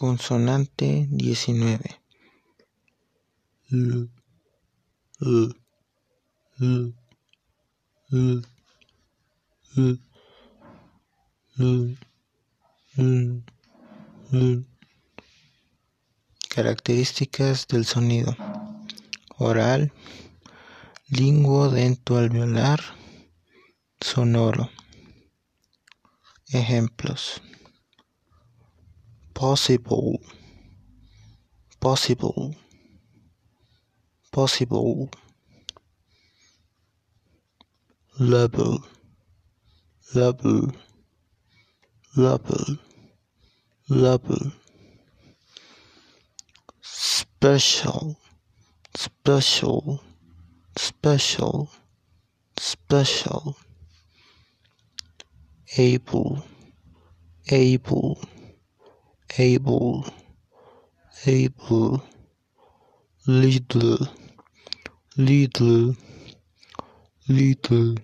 Consonante 19 L, L, L, L, L, L, L, L. Características del sonido oral, linguodento-alveolar, sonoro. Ejemplos: possible, possible, possible. Level, level, level, level. Special, special, special, special. Able, able, able, able. Little, little, little.